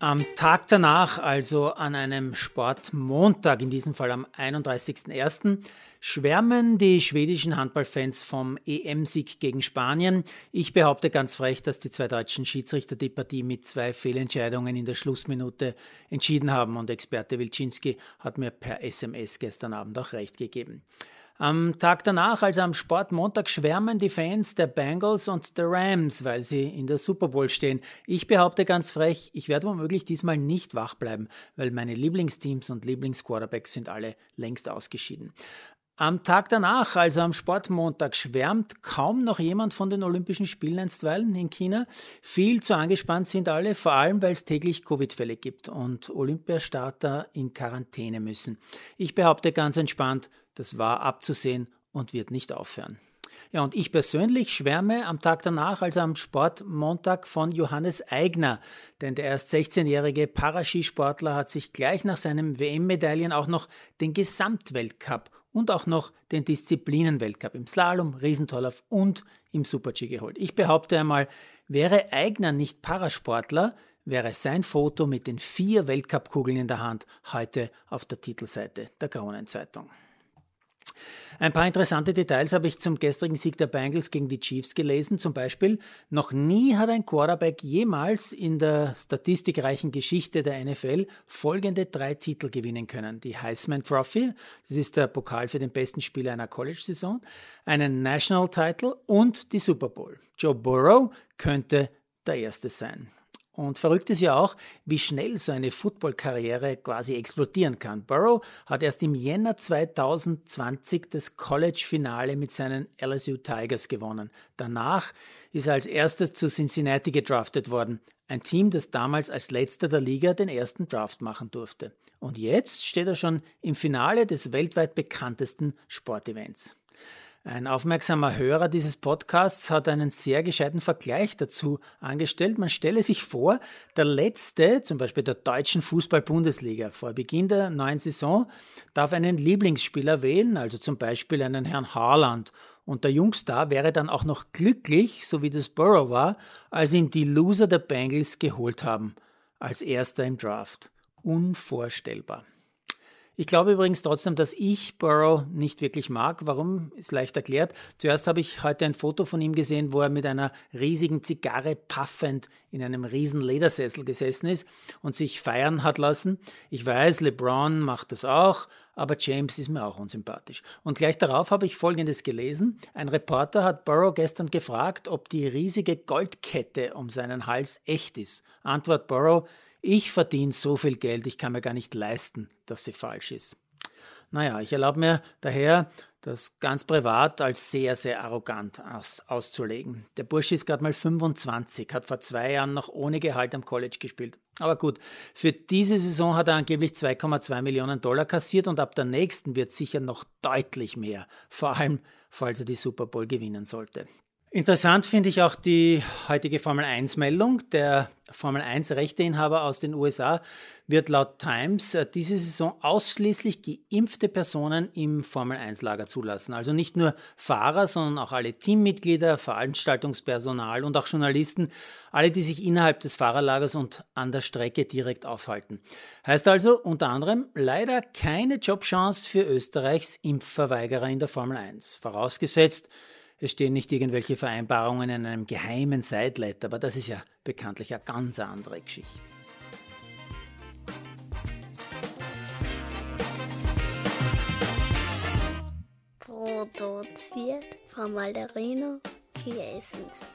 Am Tag danach, also an einem Sportmontag, in diesem Fall am 31.01., schwärmen die schwedischen Handballfans vom EM-Sieg gegen Spanien. Ich behaupte ganz frech, dass die zwei deutschen Schiedsrichter die Partie mit zwei Fehlentscheidungen in der Schlussminute entschieden haben und Experte Wilczynski hat mir per SMS gestern Abend auch recht gegeben. Am Tag danach, also am Sportmontag, schwärmen die Fans der Bengals und der Rams, weil sie in der Super Bowl stehen. Ich behaupte ganz frech, ich werde womöglich diesmal nicht wach bleiben, weil meine Lieblingsteams und Lieblingsquarterbacks sind alle längst ausgeschieden. Am Tag danach, also am Sportmontag, schwärmt kaum noch jemand von den Olympischen Spielen einstweilen in China. Viel zu angespannt sind alle, vor allem weil es täglich Covid-Fälle gibt und Olympiastarter in Quarantäne müssen. Ich behaupte ganz entspannt, das war abzusehen und wird nicht aufhören. Ja, und ich persönlich schwärme am Tag danach, also am Sportmontag, von Johannes Eigner, denn der erst 16-jährige Paraskisportler hat sich gleich nach seinem WM-Medaillen auch noch den Gesamtweltcup und auch noch den Disziplinenweltcup im Slalom, Riesentorlauf und im Super-G geholt. Ich behaupte einmal, wäre Eigner nicht Parasportler, wäre sein Foto mit den vier Weltcupkugeln in der Hand heute auf der Titelseite der Kronenzeitung. Ein paar interessante Details habe ich zum gestrigen Sieg der Bengals gegen die Chiefs gelesen. Zum Beispiel, noch nie hat ein Quarterback jemals in der statistikreichen Geschichte der NFL folgende drei Titel gewinnen können. Die Heisman Trophy, das ist der Pokal für den besten Spieler einer College-Saison, einen National Title und die Super Bowl. Joe Burrow könnte der Erste sein. Und verrückt ist ja auch, wie schnell so eine Football-Karriere quasi explodieren kann. Burrow hat erst im Jänner 2020 das College-Finale mit seinen LSU Tigers gewonnen. Danach ist er als erstes zu Cincinnati gedraftet worden. Ein Team, das damals als letzter der Liga den ersten Draft machen durfte. Und jetzt steht er schon im Finale des weltweit bekanntesten Sportevents. Ein aufmerksamer Hörer dieses Podcasts hat einen sehr gescheiten Vergleich dazu angestellt. Man stelle sich vor, der letzte, zum Beispiel der deutschen Fußball-Bundesliga, vor Beginn der neuen Saison, darf einen Lieblingsspieler wählen, also zum Beispiel einen Herrn Haaland. Und der Jungstar wäre dann auch noch glücklich, so wie das Burrow war, als ihn die Loser der Bengals geholt haben, als erster im Draft. Unvorstellbar. Ich glaube übrigens trotzdem, dass ich Burrow nicht wirklich mag. Warum? Ist leicht erklärt. Zuerst habe ich heute ein Foto von ihm gesehen, wo er mit einer riesigen Zigarre paffend in einem riesen Ledersessel gesessen ist und sich feiern hat lassen. Ich weiß, LeBron macht das auch, aber James ist mir auch unsympathisch. Und gleich darauf habe ich Folgendes gelesen. Ein Reporter hat Burrow gestern gefragt, ob die riesige Goldkette um seinen Hals echt ist. Antwort Burrow, ich verdiene so viel Geld, ich kann mir gar nicht leisten, dass sie falsch ist. Naja, ich erlaube mir daher, das ganz privat als sehr, sehr arrogant aus, auszulegen. Der Bursche ist gerade mal 25, hat vor zwei Jahren noch ohne Gehalt am College gespielt. Aber gut, für diese Saison hat er angeblich 2,2 Millionen Dollar kassiert und ab der nächsten wird sicher noch deutlich mehr, vor allem falls er die Super Bowl gewinnen sollte. Interessant finde ich auch die heutige Formel 1-Meldung. Der Formel 1-Rechteinhaber aus den USA wird laut Times äh, diese Saison ausschließlich geimpfte Personen im Formel 1-Lager zulassen. Also nicht nur Fahrer, sondern auch alle Teammitglieder, Veranstaltungspersonal und auch Journalisten, alle, die sich innerhalb des Fahrerlagers und an der Strecke direkt aufhalten. Heißt also unter anderem leider keine Jobchance für Österreichs Impfverweigerer in der Formel 1. Vorausgesetzt, es stehen nicht irgendwelche Vereinbarungen in einem geheimen Sideletter, aber das ist ja bekanntlich eine ganz andere Geschichte. Produziert von Malderino Chiesens.